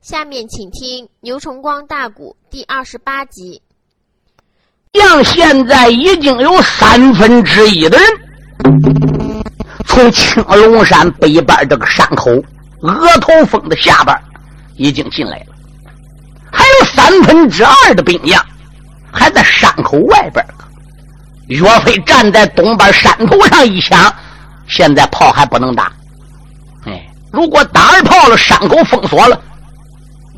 下面请听牛崇光大鼓第二十八集。像现在已经有三分之一的人从青龙山北边这个山口额头峰的下边已经进来了，还有三分之二的兵将还在山口外边岳飞站在东边山头上一想，现在炮还不能打。哎，如果打二炮了，山口封锁了。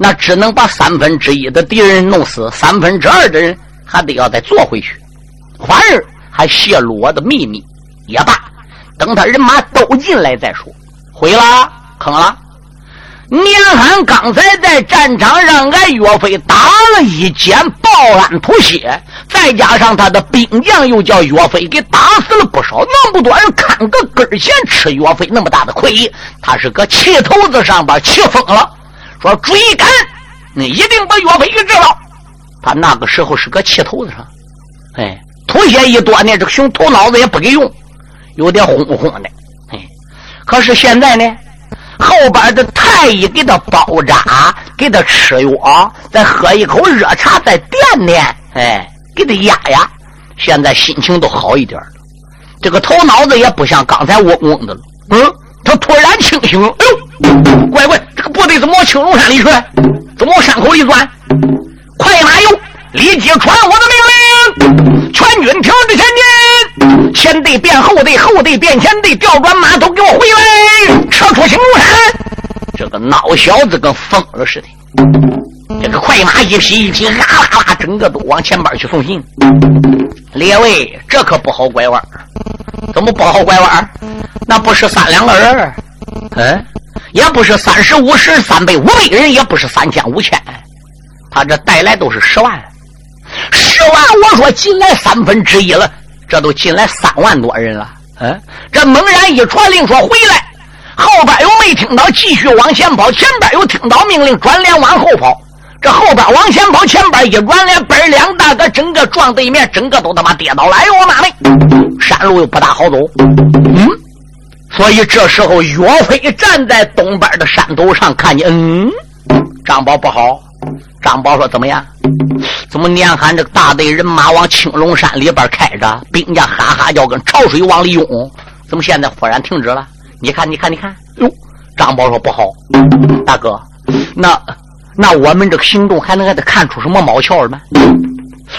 那只能把三分之一的敌人弄死，三分之二的人还得要再做回去，反而还泄露我的秘密也罢。等他人马都进来再说。毁了，坑了。年寒刚才在战场上，俺岳飞打了一箭，报安吐血，再加上他的兵将又叫岳飞给打死了不少，那么多人看个根弦吃岳飞那么大的亏，他是搁气头子上边气疯了。说追赶，你一定把岳飞给治了。他那个时候是个气头子上，哎，吐血一多呢，这个熊头脑子也不给用，有点轰轰的。哎，可是现在呢，后边的太医给他包扎，给他吃药，再喝一口热茶，再垫垫，哎，给他压压，现在心情都好一点了。这个头脑子也不像刚才嗡嗡的了。嗯，他突然清醒。哎呦，乖乖！这个部队怎么往青龙山里去？怎么往山口里钻？快马哟，立即传我的命令，全军停止前进，前队变后队，后队变前队，调转马头，给我回来，撤出青龙山。这个孬小子跟疯了似的，这个快马一匹一匹，啦啦啦，整个都往前边去送信。列位，这可不好拐弯。怎么不好拐弯？那不是三两个人，嗯。也不是三十五十三百五百人，也不是三千五千，他这带来都是十万，十万我说进来三分之一了，这都进来三万多人了。嗯，这猛然一传令说回来，后边又没听到，继续往前跑；前边又听到命令转脸往后跑。这后边往前跑，前边一转脸，嘣两大个整个撞对面，整个都他妈跌倒了。哎呦我妈嘞！山路又不大好走。嗯。所以这时候，岳飞站在东边的山头上，看见，嗯，张宝不好。张宝说：“怎么样？怎么年喊这个大队人马往青龙山里边开着，兵家哈哈叫，跟潮水往里涌？怎么现在忽然停止了？你看，你看，你看，哟！”张宝说：“不好，大哥，那那我们这个行动还能给他看出什么毛窍吗？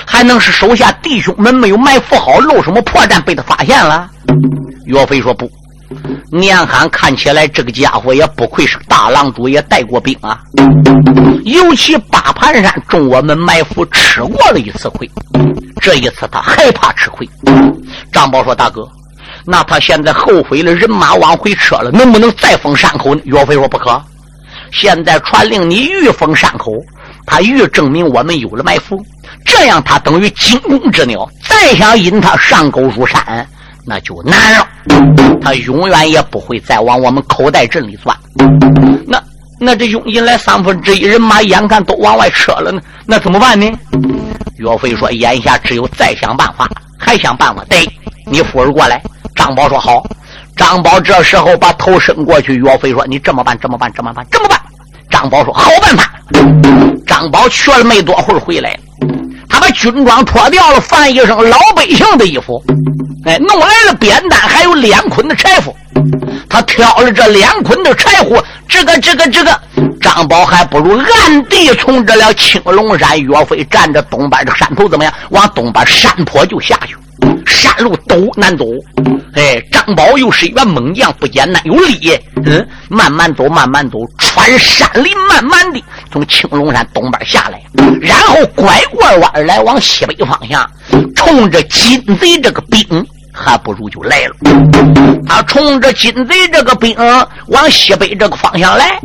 还能是手下弟兄们没有埋伏好，露什么破绽被他发现了？”岳飞说：“不。”年寒看起来，这个家伙也不愧是大郎主，也带过兵啊。尤其八盘山中我们埋伏吃过了一次亏，这一次他害怕吃亏。张宝说：“大哥，那他现在后悔了，人马往回撤了，能不能再封山口？”岳飞说：“不可。现在传令你欲封山口，他欲证明我们有了埋伏，这样他等于惊弓之鸟，再想引他上钩入山。”那就难了，他永远也不会再往我们口袋镇里钻。那那这涌进来三分之一人马，眼看都往外撤了呢，那怎么办呢？岳飞说：“眼下只有再想办法，还想办法。”对，你夫人过来。张宝说：“好。”张宝这时候把头伸过去。岳飞说：“你这么办，这么办，这么办，这么办。”张宝说：“好办法。”张宝去了没多会儿回来。他把军装脱掉了，换一身老百姓的衣服，哎，弄来了扁担，还有两捆的柴火。他挑了这两捆的柴火，这个、这个、这个，张宝还不如暗地从这了青龙山。岳飞站着东边的山头，怎么样？往东边山坡就下去。山路陡难走，哎，张宝又是一员猛将，不简单，有力。嗯，慢慢走，慢慢走，穿山林，慢慢的从青龙山东边下来，然后拐过弯来往西北方向，冲着金贼这个兵。还不如就来了。他冲着金贼这个兵往西北这个方向来，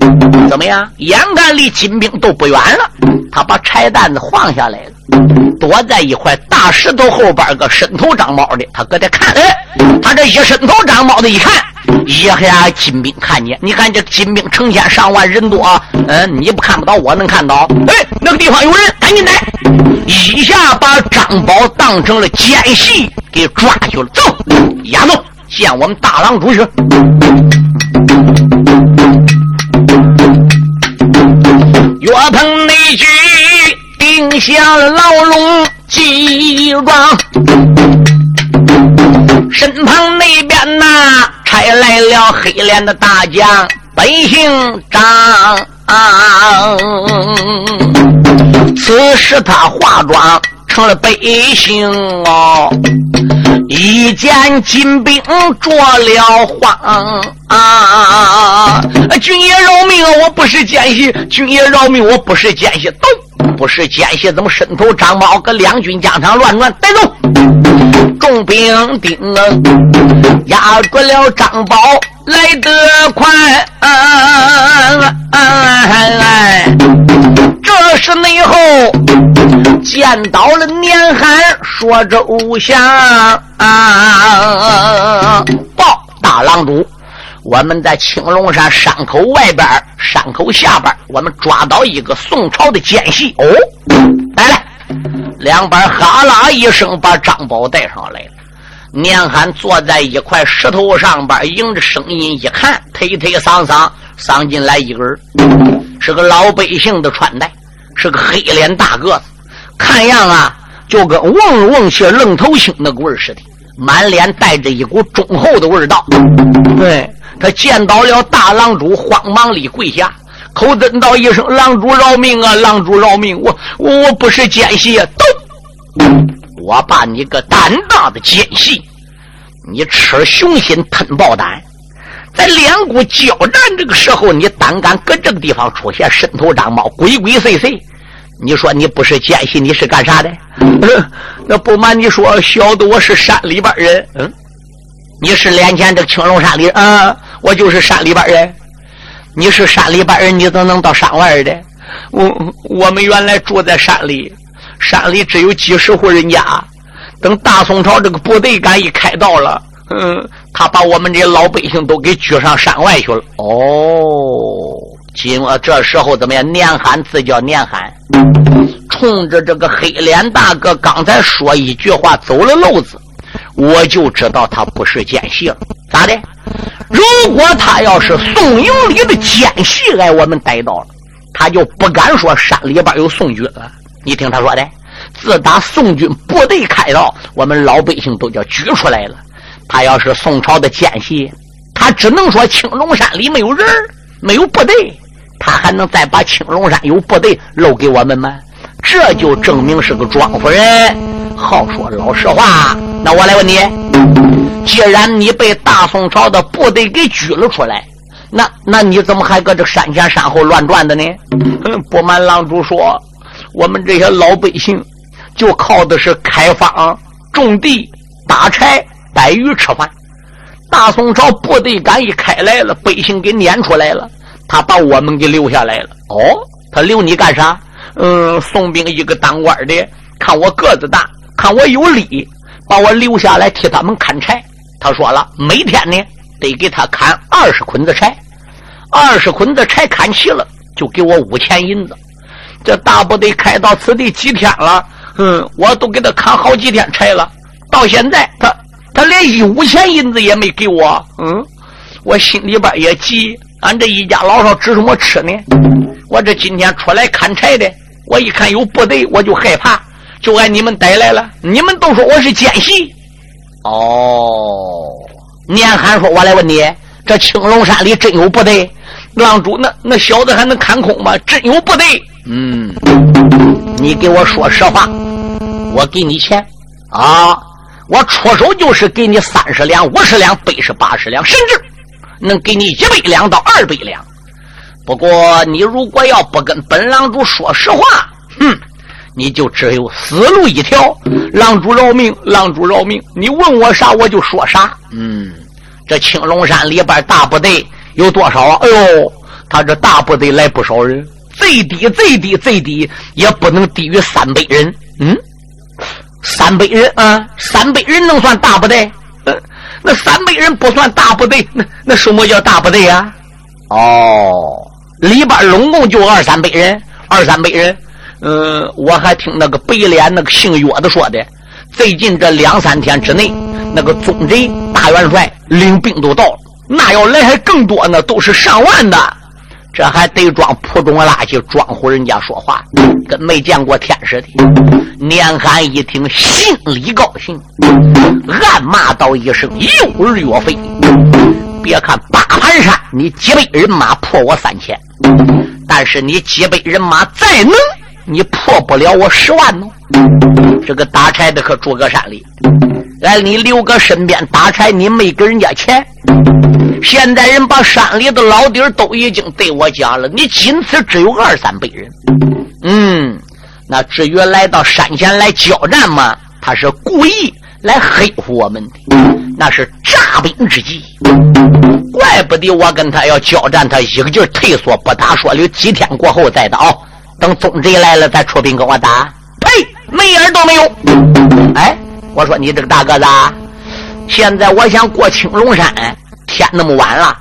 怎么样？眼看离金兵都不远了，他把柴担子放下来了，躲在一块大石头后边个伸头长毛的，他搁这看。哎，他这一伸头长毛的一看，一下金兵看见，你看这金兵成千上万人多，嗯，你不看不到，我能看到。哎，那个地方有人，赶紧来！一下把张宝当成了奸细。给抓去了，走，押走，见我们大郎主去。岳鹏那句定下牢笼记状，身旁那边呐差来了黑脸的大将，本姓张。此时他化妆。成了百姓哦，一见金兵着了慌啊！军爷饶命，我不是奸细！军爷饶命，我不是奸细！都不是奸细，怎么伸头张猫，搁两军疆场乱转？带走！重兵丁压住了张宝，来得快！这是内后见到了年寒，说周详啊！报大郎主，我们在青龙山山口外边，山口下边，我们抓到一个宋朝的奸细哦！来来，两边哈啦一声，把张宝带上来了。年寒坐在一块石头上边，迎着声音一看，推推搡搡，搡进来一个人，是个老百姓的穿戴。是个黑脸大个子，看样啊，就跟瓮瓮些愣头青那个味儿似的，满脸带着一股忠厚的味道。对他见到了大郎主，慌忙里跪下，口尊道一声：“郎主饶命啊！郎主饶命！我我我不是奸细，都我把你个胆大的奸细，你吃雄心吞豹胆。”在两股交战这个时候，你胆敢搁这个地方出现，伸头张猫，鬼鬼祟祟。你说你不是奸细，你是干啥的？那不瞒你说，小的我是山里边人。嗯，你是连前这青龙山里啊？我就是山里边人。你是山里边人，你怎么能到山外的？我我们原来住在山里，山里只有几十户人家。等大宋朝这个部队敢一开到了。嗯，他把我们这些老百姓都给举上山外去了。哦，今我这时候怎么样？年寒自叫年寒，冲着这个黑脸大哥刚才说一句话走了漏子，我就知道他不是奸细了。咋的？如果他要是宋营里的奸细，挨我们逮到了，他就不敢说山里边有宋军了。你听他说的，自打宋军部队开到，我们老百姓都叫举出来了。他要是宋朝的奸细，他只能说青龙山里没有人，没有部队，他还能再把青龙山有部队露给我们吗？这就证明是个庄夫人。好说老实话，那我来问你，既然你被大宋朝的部队给拘了出来，那那你怎么还搁这山前山后乱转的呢？不瞒郎主说，我们这些老百姓就靠的是开荒、种地、打柴。逮鱼吃饭，大宋朝部队敢一开来了，百姓给撵出来了，他把我们给留下来了。哦，他留你干啥？嗯，宋兵一个当官的，看我个子大，看我有力，把我留下来替他们砍柴。他说了，每天呢得给他砍二十捆子柴，二十捆子柴砍齐了，就给我五钱银子。这大部队开到此地几天了？嗯，我都给他砍好几天柴了，到现在他。他连一五钱银子也没给我，嗯，我心里边也急。俺这一家老少指什么吃呢？我这今天出来砍柴的，我一看有部队，我就害怕，就按你们逮来了。你们都说我是奸细。哦，年寒说：“我来问你，这青龙山里真有部队？浪主那那小子还能看空吗？真有部队？嗯，你给我说实话，我给你钱啊。”我出手就是给你三十两、五十两、百十八十两，甚至能给你一百两到二百两。不过你如果要不跟本郎主说实话，哼，你就只有死路一条。郎主饶命，郎主饶命！你问我啥，我就说啥。嗯，这青龙山里边大部队有多少？哎呦，他这大部队来不少人，最低最低最低也不能低于三百人。嗯。三百人啊，三百人能算大部队？嗯，那三百人不算大部队，那那什么叫大部队呀？哦，里边拢共就二三百人，二三百人。嗯，我还听那个白脸那个姓岳的说的，最近这两三天之内，那个宗贼大元帅领兵都到了，那要来还更多呢，都是上万的。这还得装普通垃圾，装唬人家说话，跟没见过天似的。年寒一听，心里高兴，暗骂道一声：“又儿岳飞！别看八盘山，你几百人马破我三千，但是你几百人马再能，你破不了我十万呢。这个打柴的可住个山里，哎，你留个身边打柴，你没给人家钱。”现在人把山里的老底儿都已经对我讲了，你仅此只有二三百人。嗯，那至于来到山前来交战嘛，他是故意来黑唬我们的，那是诈兵之计。怪不得我跟他要交战，他一个劲儿退缩不打，说留几天过后再打，等宗贼来了再出兵跟我打。呸，没眼都没有。哎，我说你这个大个子，现在我想过青龙山。天那么晚了，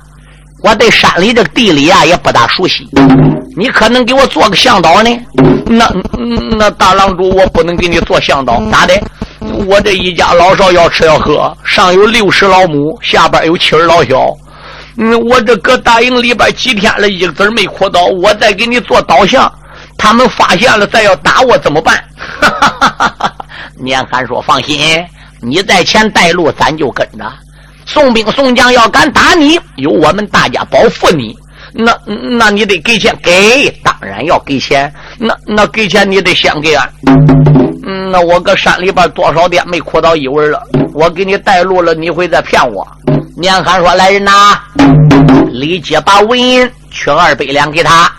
我对山里这地理啊也不大熟悉。你可能给我做个向导呢？那那大郎主，我不能给你做向导，咋的？我这一家老少要吃要喝，上有六十老母，下边有七儿老小。嗯，我这搁大营里边几天了，一个子没哭到，我再给你做导向，他们发现了再要打我怎么办？年寒说：“放心，你在前带路，咱就跟着。”送兵送将要敢打你，有我们大家保护你。那那你得给钱，给当然要给钱。那那给钱你得先给俺。嗯，那我搁山里边多少天没哭到一文了，我给你带路了，你会再骗我？年寒说：“来人呐，立即把文银取二百两给他。”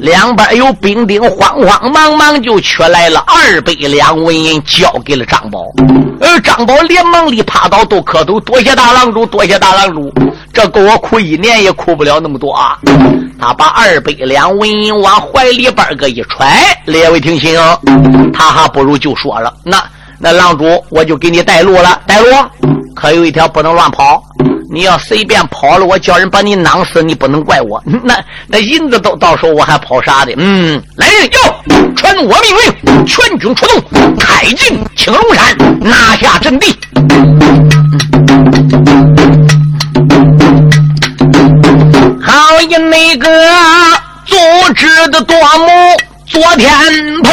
两边有兵丁，慌慌忙忙就取来了二百两纹银，交给了张宝。而张宝连忙里趴倒都磕头，多谢大郎主，多谢大郎主。这够我哭一年也哭不了那么多啊！他把二百两纹银往怀里边个一揣，列位听清，他还不如就说了：“那那郎主，我就给你带路了，带路。可有一条不能乱跑。”你要随便跑了，我叫人把你囊死，你不能怪我。那那银子都到时候，我还跑啥的？嗯，来人，要传我命令，全军出动，开进青龙山，拿下阵地。好一那个组织的多么昨天棚，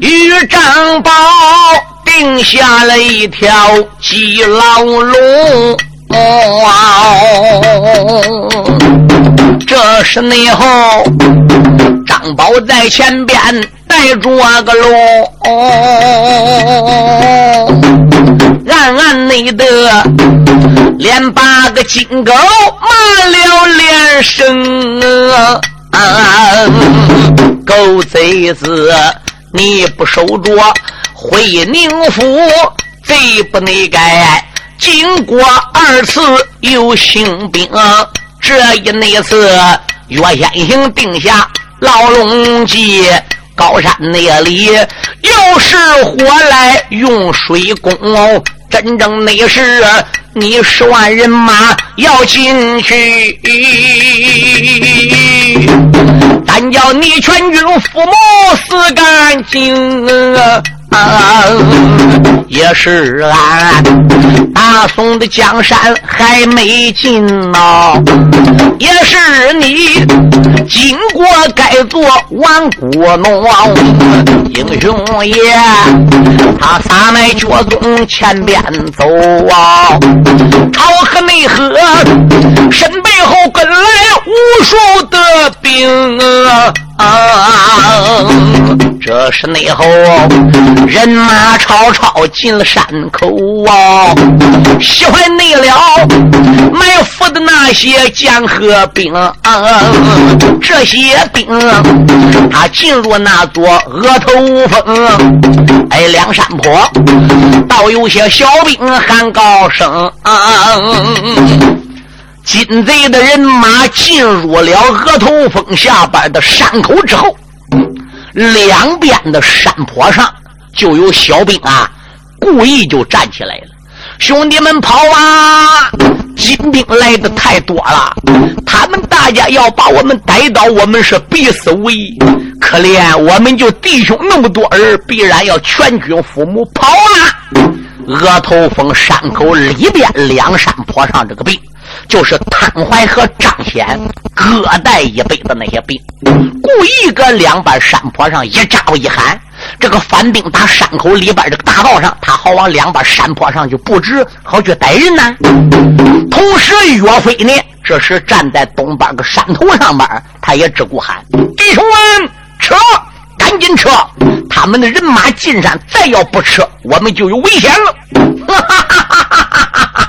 与张宝。定下了一条鸡牢笼，这是内后张宝在前边带着个龙，暗暗内的连八个金狗骂了连声，狗贼子，你不守着。回宁府，贼不内该。经过二次有兴兵，这一那次岳先生定下牢笼计，高山那里又是火来用水攻，真正那是你十万人马要进去，但叫你全军覆没死干净。也是俺大宋的江山还没尽呢，也是你经过该做万古农英雄爷，他撒迈脚从前边走啊，朝河内河身背后跟来无数的兵啊。啊这是内后人马超超进了山口啊！喜欢内了埋伏的那些江河兵啊！这些兵他进入那座额头峰，哎，梁山坡，倒有些小兵喊高声啊！金贼的人马进入了额头峰下边的山口之后。两边的山坡上就有小兵啊，故意就站起来了。兄弟们跑啊！金兵来的太多了，他们大家要把我们逮到，我们是必死无疑。可怜我们就弟兄那么多儿，必然要全军覆没。跑啊！额头峰山口里边两山坡上这个兵，就是汤怀和张显各带一杯的那些兵，故意搁两边山坡上一招一喊，这个反兵打山口里边这个大道上，他好往两边山坡上去布置，好去逮人呢。同时，岳飞呢，这时站在东边个山头上边，他也只顾喊：“弟兄们，撤！赶紧撤！他们的人马进山，再要不撤，我们就有危险了。”哈哈哈哈哈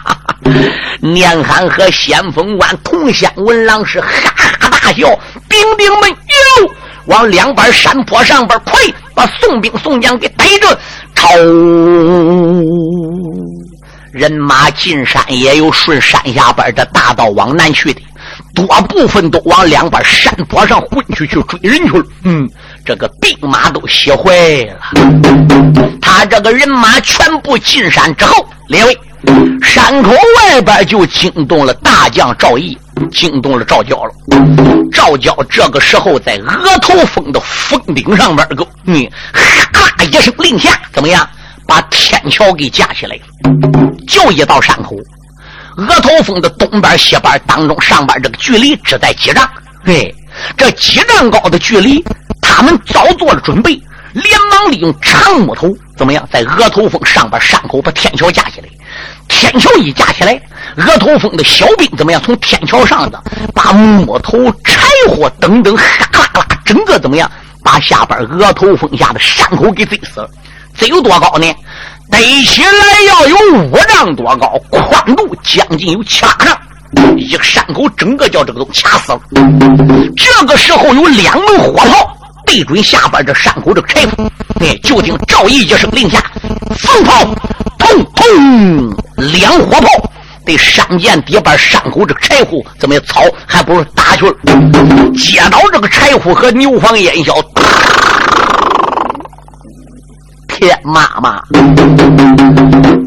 哈！年寒和先锋官同乡文郎是哈哈大笑，兵兵们哟，往两边山坡上边快，把宋兵宋将给逮着！朝人马进山也有顺山下边的大道往南去的，多部分都往两边山坡上混去去追人去了。嗯，这个兵马都歇坏了。他这个人马全部进山之后，列位。山口外边就惊动了大将赵毅，惊动了赵娇了。赵娇这个时候在额头峰的峰顶上边，个你哈一声令下，怎么样？把天桥给架起来了。就一道山口，额头峰的东边、西边当中、上边这个距离只在几丈。嘿，这几丈高的距离，他们早做了准备，连忙利用长木头，怎么样？在额头峰上边山口把天桥架起来。天桥一架起来，额头峰的小兵怎么样？从天桥上的把木头、柴火等等，哈啦啦，整个怎么样？把下边额头峰下的山口给贼死了。贼有多高呢？逮起来要有五丈多高，宽度将近有七八丈。一个山口整个叫这个都掐死了。这个时候有两门火炮对准下边这山口这个柴火，哎，就听赵毅一声令下，放炮。砰砰！两火炮对山涧底边山口这个柴火怎么样？草还不如打去了，接到这个柴火和牛黄烟硝，天妈妈！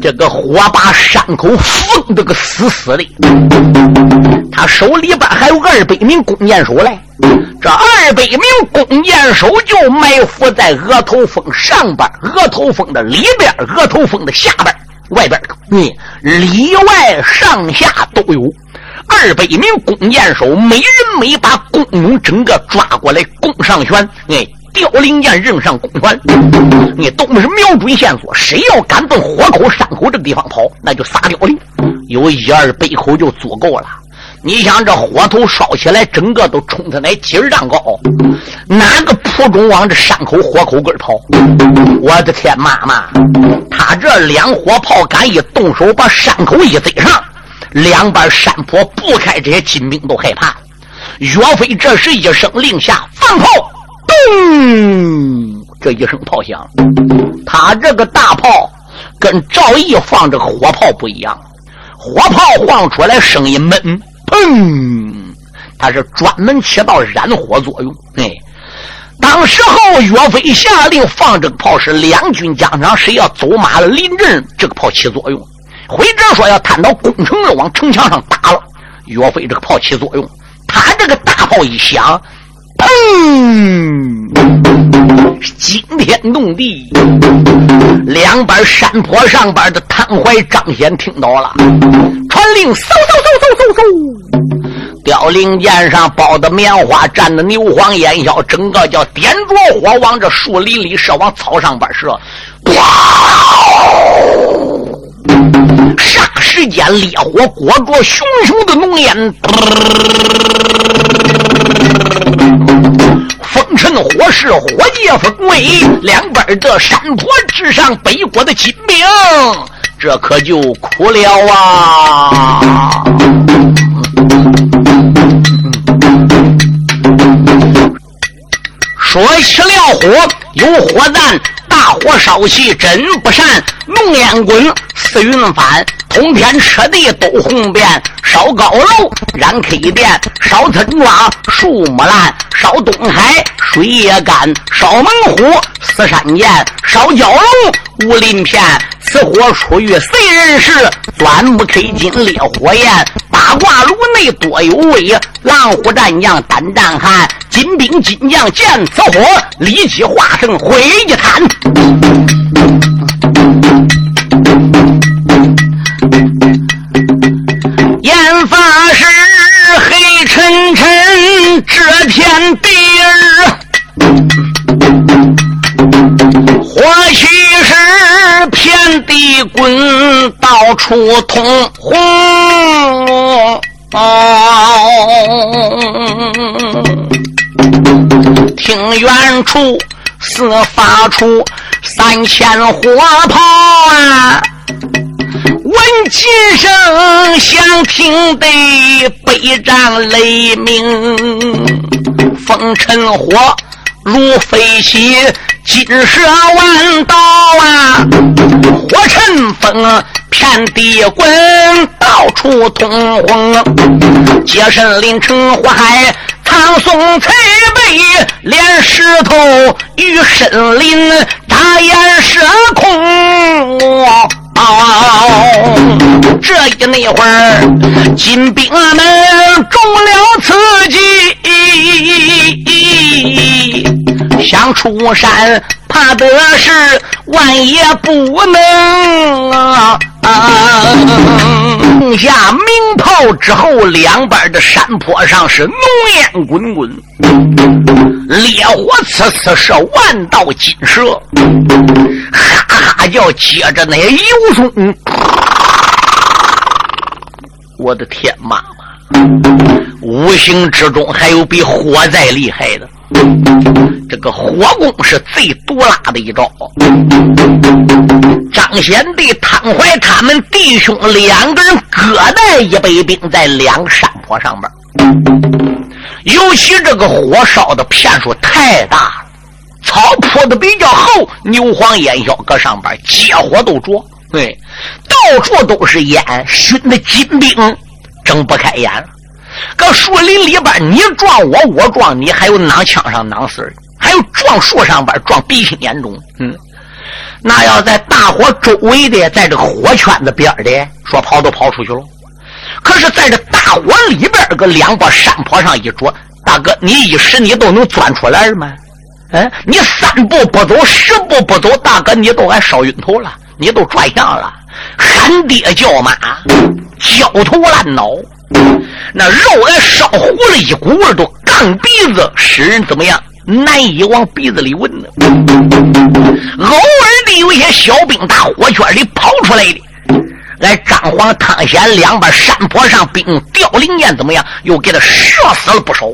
这个火把山口封的个死死的，他手里边还有二百名弓箭手来。这二百名弓箭手就埋伏在额头峰上边、额头峰的里边、额头峰的下边、外边，你里外上下都有。二百名弓箭手，每人每把弓弩，整个抓过来弓上悬，哎，凋零箭扔上弓弦，你都是瞄准线索，谁要敢奔火口山口这个地方跑，那就撒凋零，有一二百口就足够了。你想这火头烧起来，整个都冲他那几十丈高，哪个铺中往这山口火口根跑？我的天，妈妈，他这两火炮敢一动手，把山口一贼上，两边山坡不开，这些金兵都害怕。岳飞这时一声令下，放炮，咚！这一声炮响，他这个大炮跟赵毅放这个火炮不一样，火炮放出来声音闷。嗯！他是专门起到燃火作用。哎，当时候岳飞下令放这个炮，是两军将场，谁要走马了临阵，这个炮起作用。或者说要探到攻城了，往城墙上打了，岳飞这个炮起作用。他这个大炮一响，砰！惊天动地，两边山坡上边的谭怀、张显听到了，传令，嗖嗖嗖嗖嗖嗖，凋零箭上包的棉花，蘸的牛黄烟硝，整个叫点着火往这树林里射，往草上边射，哇！霎时间烈火裹着熊熊的浓烟。风尘火势，火借风威，两边的山坡之上，北国的金兵，这可就苦了啊！说起了火，有火难。大火烧起真不善，浓烟滚，似云翻，通天彻地都红遍。烧高楼燃 K 店，烧村庄树木烂，烧东海水也干，烧猛虎四山岩，烧蛟龙无鳞片。此火出于谁人时？钻木 K 金烈火焰，八卦炉内多有味。狼虎战将胆战寒，金兵金将见此火，立即化成灰一滩。天地儿，火气是遍地滚，到处通红。听远处似发出三千火炮啊！闻琴声响，听得北战雷鸣，风尘火如飞起，金蛇万道。啊！火尘风。遍地滚，到处通红。接神临城火海，唐宋才被连石头与森林，眨眼射空。这一那会儿，金兵们中了刺激，想出山，怕的是万也不能啊！下命之后，两边的山坡上是浓烟滚滚，烈火呲呲射，万道金蛇，哈哈叫，接着那油松，我的天妈妈！无形之中还有比火灾厉害的。这个火攻是最毒辣的一招。张显帝、汤怀他们弟兄两个人各带一百兵在两个山坡上面，尤其这个火烧的片数太大了，草铺的比较厚，牛黄烟硝搁上边，接火都着，对，到处都是烟，熏的金兵睁不开眼了。搁树林里边，你撞我，我撞你，还有拿枪上囊死还有撞树上边撞鼻青眼肿。嗯，那要在大火周围的，在这个火圈子边的，说跑都跑出去了。可是在这大火里边，搁两把山坡上一着，大哥，你一时你都能钻出来吗？嗯，你三步不走，十步不走，大哥你都还烧晕头了，你都转向了，喊爹叫妈，焦头烂脑。那肉来烧糊了，一股味都杠鼻子，使人怎么样难以往鼻子里闻呢？偶尔的有些小兵打火圈里跑出来的，来张皇、汤显两边山坡上兵凋零箭怎么样？又给他射死了不少。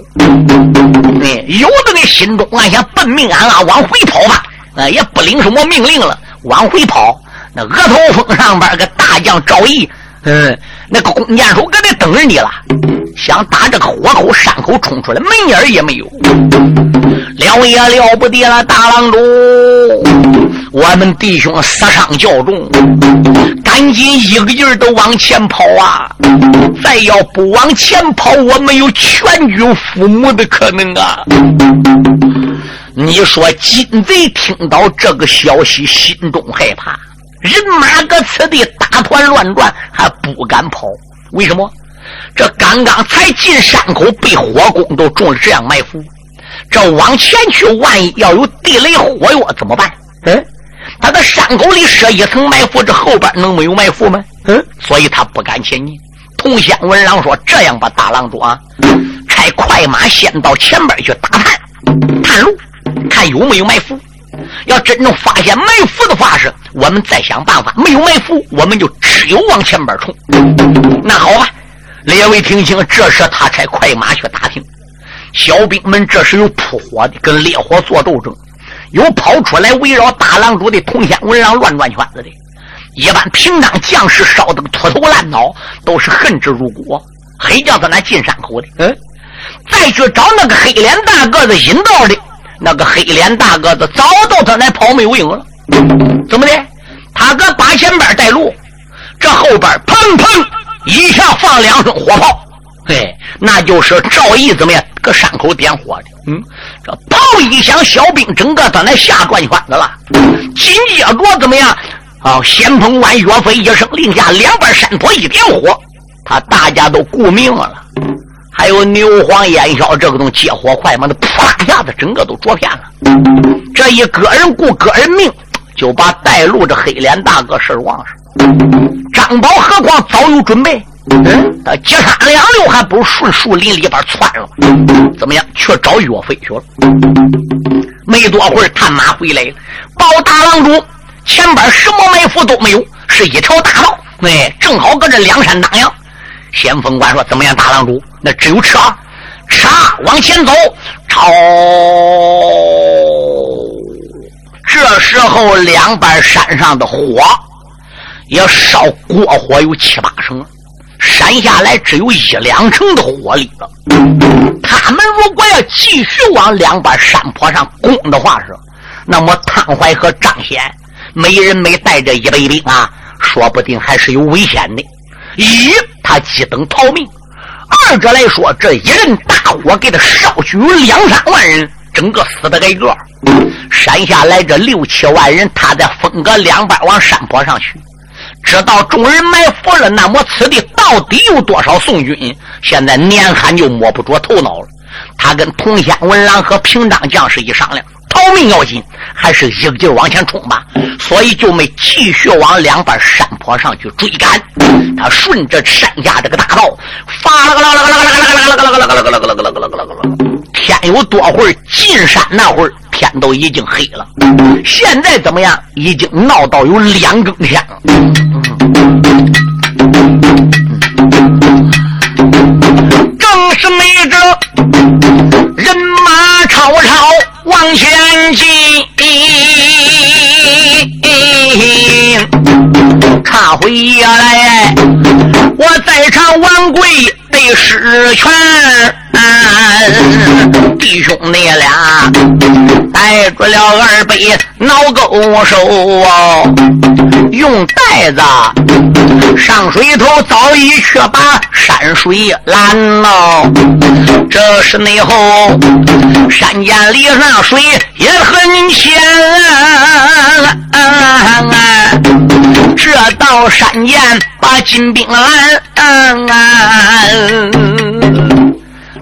哎，有的那心中暗想：奔命俺啊，往回跑吧！啊，也不领什么命令了，往回跑。那额头峰上边个大将赵毅，嗯。那个弓箭手搁那等着你了，想打这个火口山口冲出来，门眼也没有。了也了不得了，大郎中，我们弟兄死伤较重，赶紧一个劲儿都往前跑啊！再要不往前跑，我们有全军覆没的可能啊！你说金贼听到这个消息，心中害怕。人马搁此地打团乱转，还不敢跑。为什么？这刚刚才进山口，被火攻都中了这样埋伏。这往前去，万一要有地雷火药怎么办？嗯，他在山口里设一层埋伏，这后边能没有埋伏吗？嗯，所以他不敢前进。同乡文郎说：“这样吧，大郎主啊，开快马先到前边去打探探路，看有没有埋伏。”要真正发现埋伏的话，是我们再想办法；没有埋伏，我们就只有往前边冲。那好吧，列位听清，这时他才快马去打听。小兵们这时有扑火的，跟烈火做斗争；有跑出来围绕大郎主的铜仙文郎乱转圈子的。一般平常将士烧得个秃头烂脑，都是恨之入骨，黑叫他那进山口的。嗯，再去找那个黑脸大个子引道的。那个黑脸大个子早到他那跑没有影了，怎么的？他搁把前边带路，这后边砰砰一下放两声火炮，嘿，那就是赵毅怎么样？搁山口点火的。嗯，这炮一响，小兵整个在那下转圈子了。紧接着怎么样？啊，先锋官岳飞一声令下，两边山坡一点火，他大家都顾命了。还有牛黄烟硝这个东西接火快嘛？那扑啦一下子，整个都着片了。这一个人顾个人命，就把带路这黑脸大哥事忘了。张宝何况早有准备，嗯，他急三两六，还不如顺树林里边窜了。怎么样？去找岳飞去了。没多会儿，探马回来了，报大郎主，前边什么埋伏都没有，是一条大道。哎，正好搁这两山当阳。先锋官说：“怎么样，大郎主？那只有撤，撤，往前走，朝。”这时候，两边山上的火也烧过火有七八成了，山下来只有一两成的火力了。他们如果要继续往两边山坡上攻的话，是那么汤怀和张显每人每带着一百兵啊，说不定还是有危险的。一，他急等逃命；二者来说，这一阵大火给他烧去有两三万人，整个死的挨个。山下来这六七万人，他在分隔两半往山坡上去，知道众人埋伏了，那么此地到底有多少宋军？现在年寒就摸不着头脑了。他跟同乡文郎和平章将士一商量，逃命要紧，还是一个劲往前冲吧。所以就没继续往两边山坡上去追赶。他顺着山下这个大道，发了个啦啦啦啦啦啦啦啦啦啦啦啦啦啦啦啦啦啦啦天有多会儿进山那会儿。天都已经黑了，现在怎么样？已经闹到有两更天了。我在场晚归得失全。弟兄你俩带着了二百脑钩手，用袋子上水头早已去把山水拦了。这是内后山涧里上水也很浅，这到山涧把金兵拦。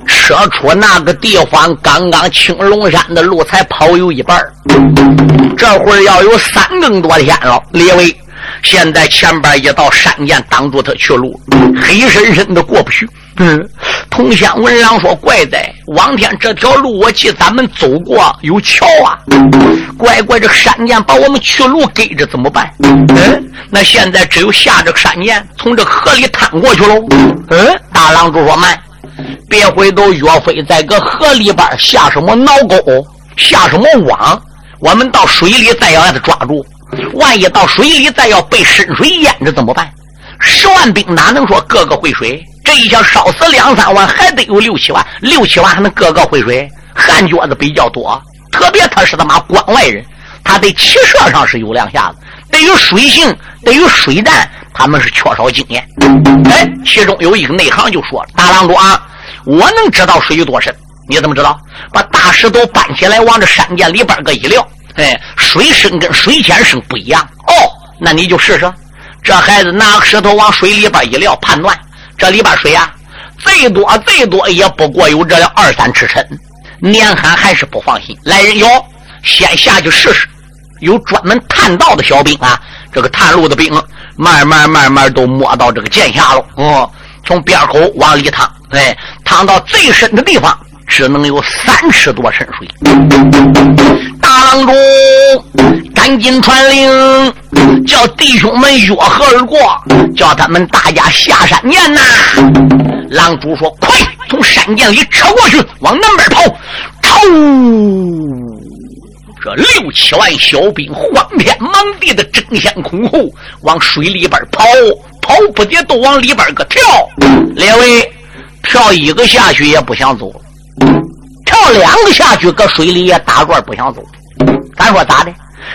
车出那个地方，刚刚青龙山的路才跑有一半这会儿要有三更多天了。列位，现在前边一道山涧挡住他去路，黑深深的过不去。嗯，同乡文郎说：“怪哉，往天这条路我记咱们走过有桥啊，乖乖这山涧把我们去路给着怎么办？嗯，那现在只有下这个山涧，从这河里探过去喽。嗯，大郎主说慢。”别回头，岳飞在个河里边下什么挠钩，下什么网，我们到水里再要让他抓住。万一到水里再要被深水淹着怎么办？十万兵哪能说个个会水？这一下烧死两三万，还得有六七万，六七万还能个个会水？汉脚子比较多，特别他是他妈关外人，他对骑射上是有两下子，对于水性，对于水战，他们是缺少经验。哎，其中有一个内行就说：“大郎中啊。”我能知道水有多深？你怎么知道？把大石头搬起来，往这山涧里边个一撂，哎，水深跟水浅深不一样。哦，那你就试试。这孩子拿石头往水里边一撂，判断这里边水啊，最多最多也不过有这二三尺深。年寒还是不放心，来人哟，先下去试试。有专门探道的小兵啊，这个探路的兵，慢慢慢慢都摸到这个涧下了。哦，从边口往里趟。哎，趟到最深的地方，只能有三尺多深水。大郎中，赶紧传令，叫弟兄们约河而过，叫他们大家下山涧呐。狼主说：“快，从山涧里撤过去，往南边跑。”超！这六七万小兵慌天忙地的争先恐后往水里边跑，跑不得都往里边个跳。列位。跳一个下去也不想走，跳两个下去搁水里也打转不想走。咱说咋的？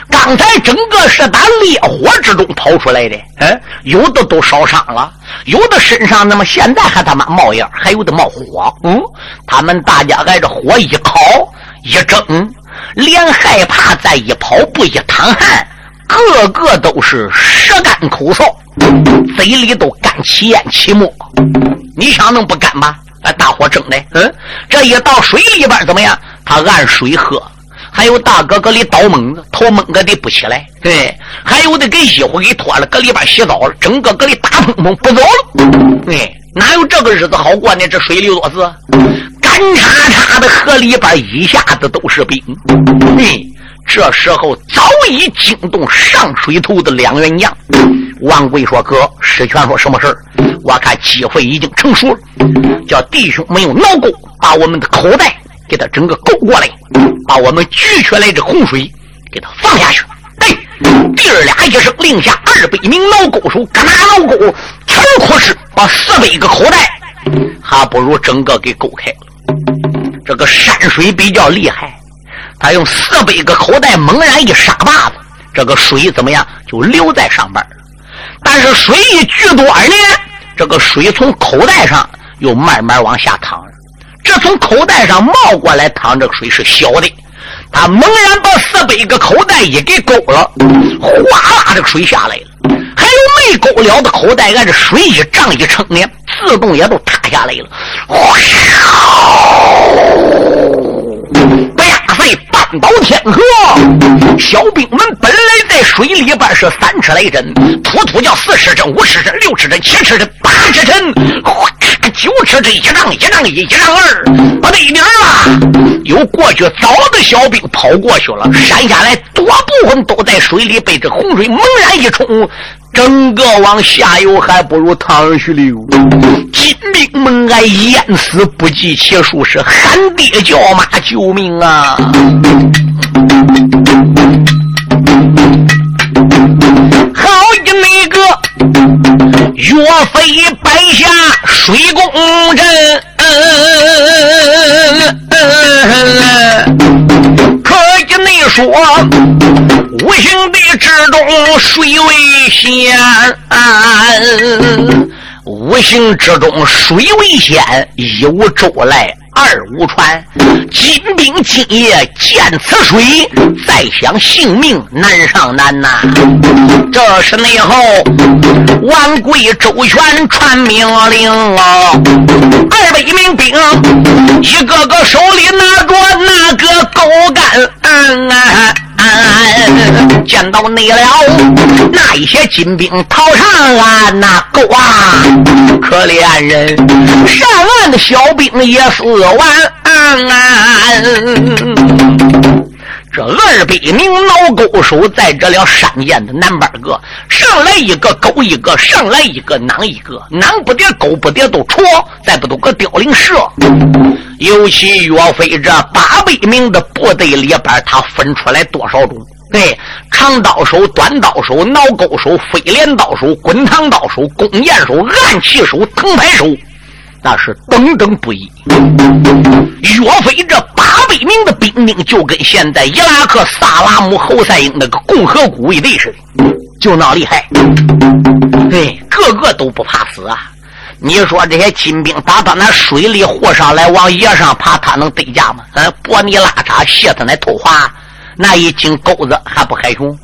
刚才整个是打烈火之中跑出来的，嗯，有的都烧伤了，有的身上那么现在还他妈冒烟，还有的冒火。嗯，他们大家挨着火一烤一蒸，连害怕再一跑步一淌汗，个个都是舌干口燥，嘴里都干起烟起沫。你想能不干吗？把大火蒸的，嗯，这一到水里边怎么样？他按水喝，还有大哥搁里倒猛子，头蒙个的不起来。对，还有的给衣服给脱了，搁里边洗澡了，整个搁里打蓬蓬不走了。对，哪有这个日子好过呢？这水里多死，干叉叉的河里边一下子都是冰。对，这时候早已惊动上水头的两员将。王贵说：“哥，石泉说什么事儿？我看机会已经成熟了，叫弟兄们用脑钩把我们的口袋给他整个勾过来，把我们举起来这洪水给他放下去。”哎，弟儿俩一声令下，二百名脑钩手搁拿脑钩，全哭是把四百个口袋，还不如整个给勾开了。这个山水比较厉害，他用四百个口袋猛然一撒把子，这个水怎么样就流在上边了。但是水一聚多呢，这个水从口袋上又慢慢往下淌了。这从口袋上冒过来淌，着水是小的。他猛然把四百个口袋一给勾了，哗啦，这水下来了。还有没勾了的口袋，按着水一涨一撑呢，自动也都塌下来了。哗！哇塞！半岛天河，小兵们本来在水里边是三尺来针，突突叫四尺针、五尺针、六尺针、七尺针、八尺针，哗，九尺针，一丈一丈一，一丈二，不对名了。有过去早的小兵跑过去了，山下来多部分都在水里被这洪水猛然一冲。整个往下游还不如汤而去流，金兵们还淹死不计其数，是喊爹叫妈救命啊！好的那个岳飞摆下水攻阵，可以你说。五行的之中水为先，五行之中水为先，一无舟来二五川。金兵今夜见此水，再想性命难上难呐。这是内后万贵周旋传命令啊，二百名兵，一个个手里拿着那个钩见到你了，那一些金兵逃上岸，呐够啊！可怜人，上岸的小兵也死完。这二百名老勾手在这了山涧的南边个，上来一个勾一个，上来一个囊一个，囊不得勾不得都戳，再不都个凋零射。尤其岳飞这八百名的部队里边，他分出来多少种？对，长刀手、短刀手、挠钩手、飞镰刀手、滚烫刀手、弓箭手、暗器手、藤牌手。那是等等不易。岳飞这八百名的兵丁，就跟现在伊拉克萨拉姆侯赛因那个共和国一队似的，就那厉害。对，个个都不怕死啊！你说这些金兵打到那水里和上来，往野上爬，他能对架吗？嗯，波尼拉碴，卸他那头滑，那一斤钩子还不害穷？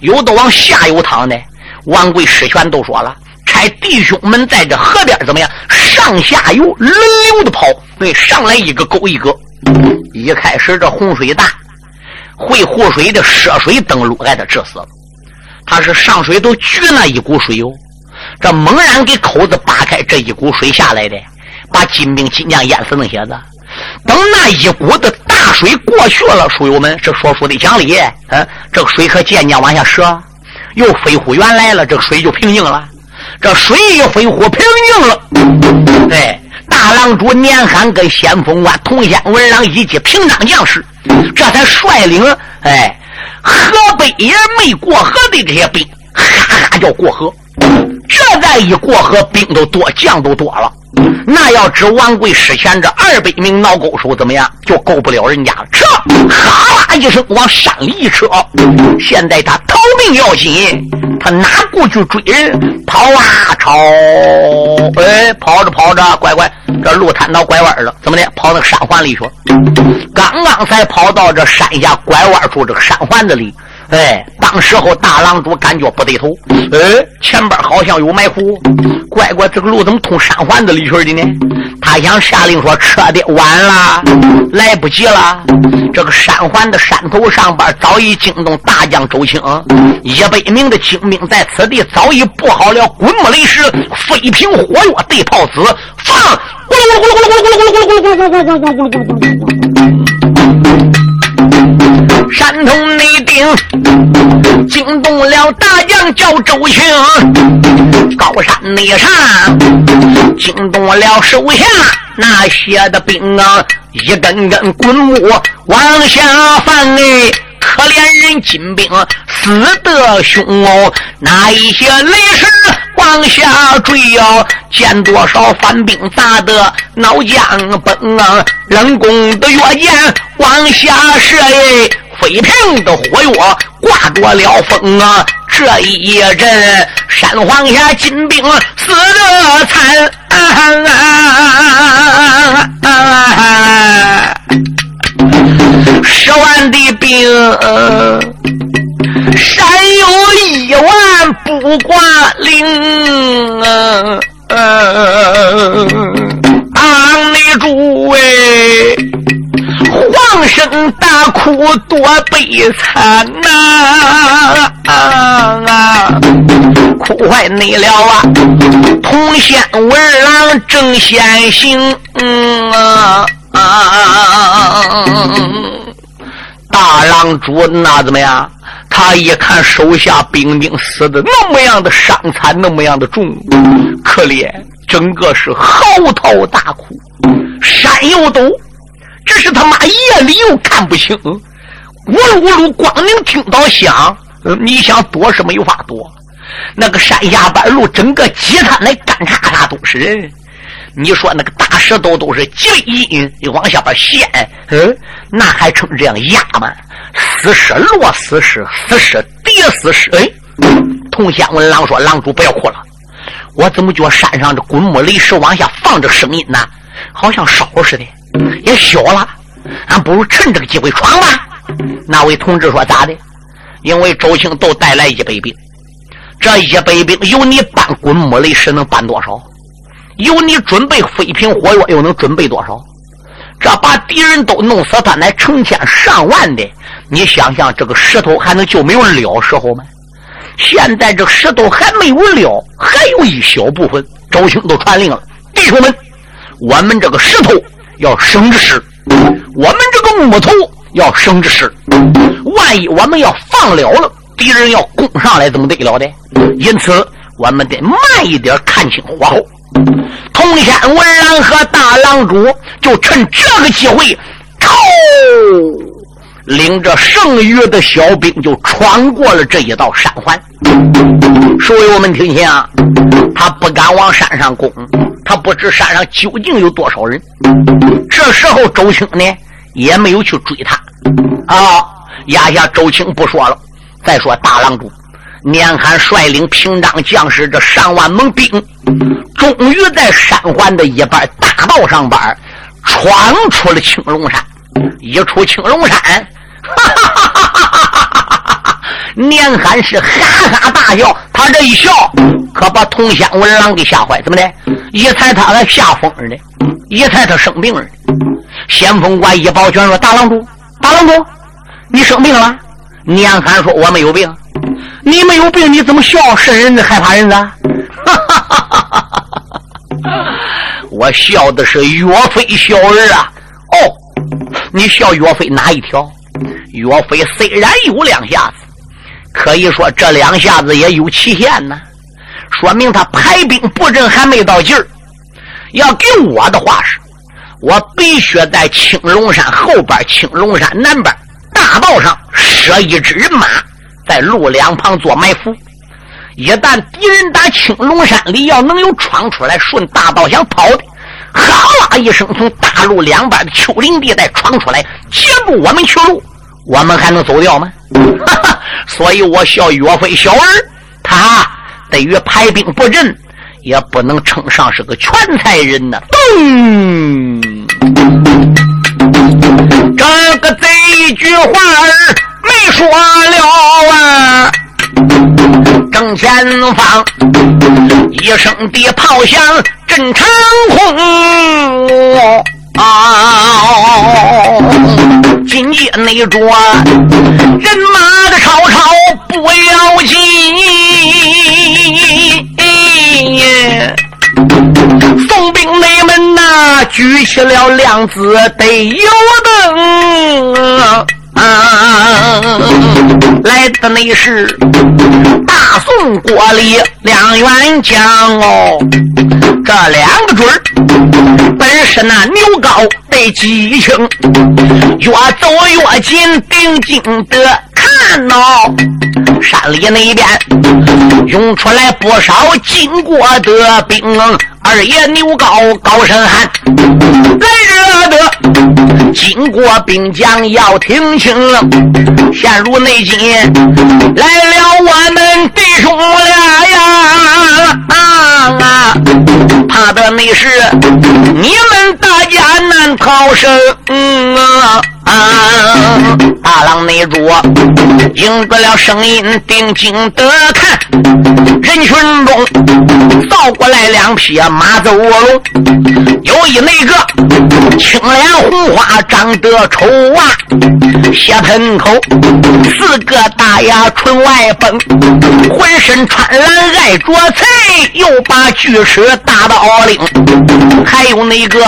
有的往下游淌的，王贵师权都说了。差弟兄们在这河边怎么样？上下游轮流的跑，对，上来一个勾一个。一开始这洪水大，会护水的涉水登陆挨他治死了。他是上水都聚那一股水哟，这猛然给口子扒开，这一股水下来的，把金兵金将淹死那些子。等那一股的大水过去了，书友们，这说书的讲理，嗯，这个水可渐渐往下涉，又飞回原来了，这个水就平静了。这水一飞火平静了，哎，大郎主年罕跟先锋官同乡文郎以及平章将士，这才率领哎河北也没过河的这些兵，哈哈叫过河。这再一过河，兵都多，将都多了。那要知王贵史前这二百名脑钩手怎么样，就够不了人家了。撤！哈啦一声往山里一扯。现在他逃命要紧，他哪顾去追人？跑啊跑！哎，跑着跑着，乖乖，这路摊到拐弯了，怎么的？跑到山环里去。刚刚才跑到这山下拐弯处这个山环子里，哎，当时候大郎主感觉不对头，哎，前边好像有埋伏，乖乖，这个路怎么通山环子里去的呢？他想下令说撤的晚了，来不及了。这个山环的山头上边早已惊动大将周青，一百名的精兵在此地早已布好了滚木雷石、飞瓶火药、对炮子，放！咕噜咕噜咕噜咕噜咕噜咕噜咕噜咕噜咕噜咕噜咕噜咕噜咕噜咕噜山通内顶，惊动了大将叫周青；高山内上，惊动了手下那些的兵啊，一根根滚木往下翻哎。可怜人金兵死得凶哦，那一些雷石往下坠哦，见多少反兵砸得脑浆崩啊，冷宫的月箭往下射哎。飞平的火药挂着了风啊！这一阵山皇下金兵死的惨啊，十万的兵，山有一万不挂零啊！阿弥主哎！放声大哭多悲惨呐！啊，哭坏你了啊！同县文郎正先行，嗯啊啊！大郎主那怎么样？他一看手下兵丁死的那么样的伤残，那么样的重，可怜，整个是嚎啕大哭，山又陡。这是他妈夜里又看不清，咕噜咕噜，光能听到响。你想躲是没有法躲，那个山下半路整个积滩那干叉叉都是人。你说那个大石头都是几厘米往下边陷，嗯，那还成这样压吗？死尸落死尸，死尸叠死尸。哎，童仙问狼说：“狼主不要哭了，我怎么觉山上的滚木雷石往下放着声音呢？好像烧似的。”也小了，俺不如趁这个机会闯吧。那位同志说咋的？因为周青都带来一百兵，这一百兵有你搬滚木雷石能搬多少？有你准备飞瓶火药又能准备多少？这把敌人都弄死，他乃成千上万的。你想想，这个石头还能就没有料时候吗？现在这石头还没有料，还有一小部分。周青都传令了，弟兄们，我们这个石头。要生着使，我们这个木头要生着使。万一我们要放了了，敌人要攻上来，怎么得了的？因此，我们得慢一点，看清火候。通仙文郎和大郎主就趁这个机会，冲，领着剩余的小兵就穿过了这一道山环。所以我们听清啊，他不敢往山上攻。他不知山上究竟有多少人。这时候周青呢也没有去追他啊。压下周青不说了，再说大郎主年寒率领平章将士这上万猛兵，终于在山环的一半大道上边闯出了青龙山。一出青龙山，哈哈哈哈哈！年寒是哈哈大笑，他这一笑可把童仙文郎给吓坏，怎么的？一猜他还吓疯了呢，一猜他生病了。先锋官一抱拳说：“大郎主，大郎主，你生病了？”年寒说：“我没有病。”你没有病，你怎么笑？瘆人的，害怕人的？我笑的是岳飞小儿啊！哦，你笑岳飞哪一条？岳飞虽然有两下子，可以说这两下子也有期限呢。说明他排兵布阵还没到劲儿。要给我的话是，我必须在青龙山后边、青龙山南边大道上设一支人马，在路两旁做埋伏。一旦敌人打青龙山里要能有闯出来，顺大道想跑的，哈啦一声从大路两边的丘陵地带闯出来，截住我们去路，我们还能走掉吗？哈哈！所以我笑岳飞小儿，他。对于排兵布阵，也不能称上是个全才人呐。咚！这个这一句话儿没说了啊，正前方，一声的炮响震长空。今夜那着人马的吵吵不要紧，宋兵内们呐举起了亮子得有灯。啊，来的那是大宋国里两员将哦，这两个准儿本是那牛皋得激情，越走越近，定睛的看哦，山里那边涌出来不少经过的兵。二爷牛皋高声喊：“来惹的，经过兵将要听清了。现如内今来了我们弟兄俩呀！啊，啊怕的那是你们大家难逃生啊！”啊！大郎内主应得了声音，定睛的看，人群中扫过来两匹马走龙，有一那个青脸红花，长得丑啊，血盆口，四个大牙唇外崩，浑身穿蓝爱着菜，又把锯齿大到领，还有那个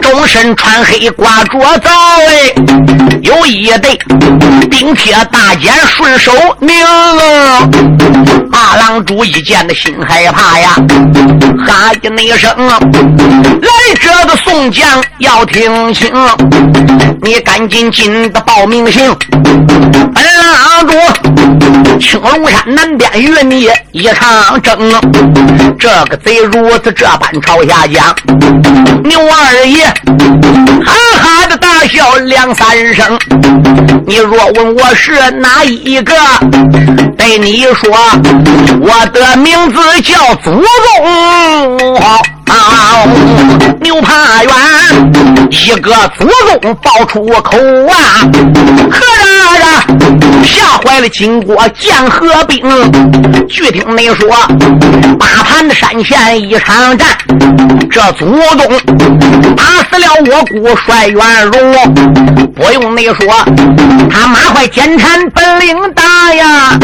终身穿黑挂着枣哎。有一对冰铁大剑顺手拧，马郎主一见的心害怕呀，哈一那声，来这个宋将要听清，你赶紧进的报名信，本郎主青龙山南边与你一场争，这个贼如此这般朝下讲，牛二爷哈哈的大笑两三。人生，你若问我是哪一个，对你说，我的名字叫祖宗。牛怕远，一个祖宗爆出口啊！何大人吓坏了金国将和兵。据听你说，八盘的山前一场战，这祖宗打死了我姑帅元荣。不用你说，他马快奸臣本领大呀！